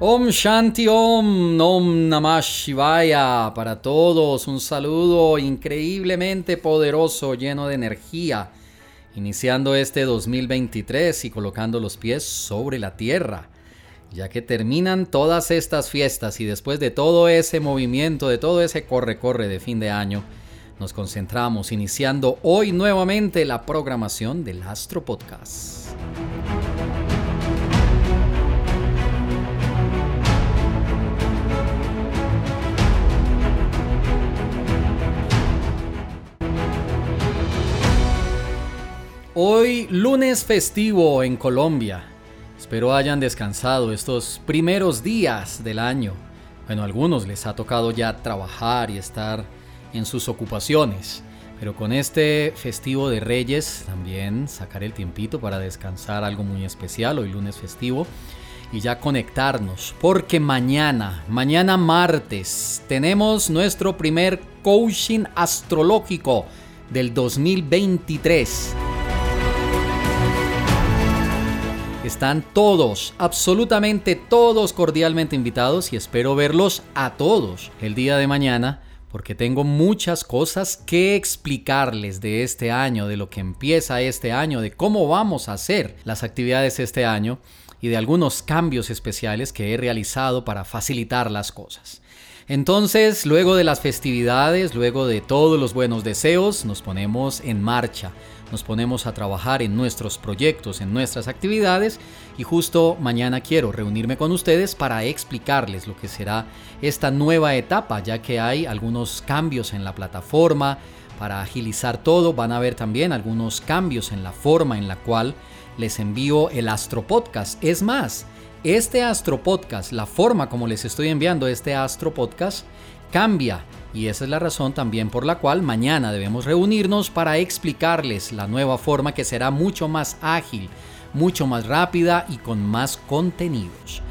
Om Shanti Om, Om Namah Shivaya. Para todos, un saludo increíblemente poderoso, lleno de energía. Iniciando este 2023 y colocando los pies sobre la tierra. Ya que terminan todas estas fiestas y después de todo ese movimiento, de todo ese corre-corre de fin de año, nos concentramos iniciando hoy nuevamente la programación del Astro Podcast. Hoy lunes festivo en Colombia. Espero hayan descansado estos primeros días del año. Bueno, a algunos les ha tocado ya trabajar y estar en sus ocupaciones. Pero con este festivo de Reyes también sacar el tiempito para descansar algo muy especial, hoy lunes festivo, y ya conectarnos, porque mañana, mañana martes, tenemos nuestro primer coaching astrológico del 2023. Están todos, absolutamente todos cordialmente invitados y espero verlos a todos el día de mañana porque tengo muchas cosas que explicarles de este año, de lo que empieza este año, de cómo vamos a hacer las actividades este año y de algunos cambios especiales que he realizado para facilitar las cosas. Entonces, luego de las festividades, luego de todos los buenos deseos, nos ponemos en marcha nos ponemos a trabajar en nuestros proyectos, en nuestras actividades y justo mañana quiero reunirme con ustedes para explicarles lo que será esta nueva etapa, ya que hay algunos cambios en la plataforma para agilizar todo, van a haber también algunos cambios en la forma en la cual les envío el Astro Podcast. Es más, este Astro Podcast, la forma como les estoy enviando este Astro Podcast, cambia y esa es la razón también por la cual mañana debemos reunirnos para explicarles la nueva forma que será mucho más ágil, mucho más rápida y con más contenidos.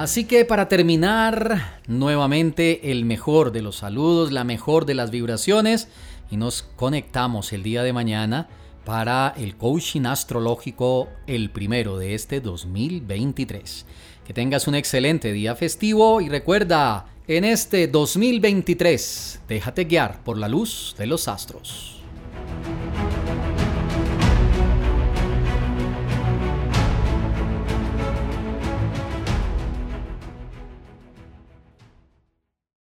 Así que para terminar, nuevamente el mejor de los saludos, la mejor de las vibraciones y nos conectamos el día de mañana para el coaching astrológico, el primero de este 2023. Que tengas un excelente día festivo y recuerda, en este 2023, déjate guiar por la luz de los astros.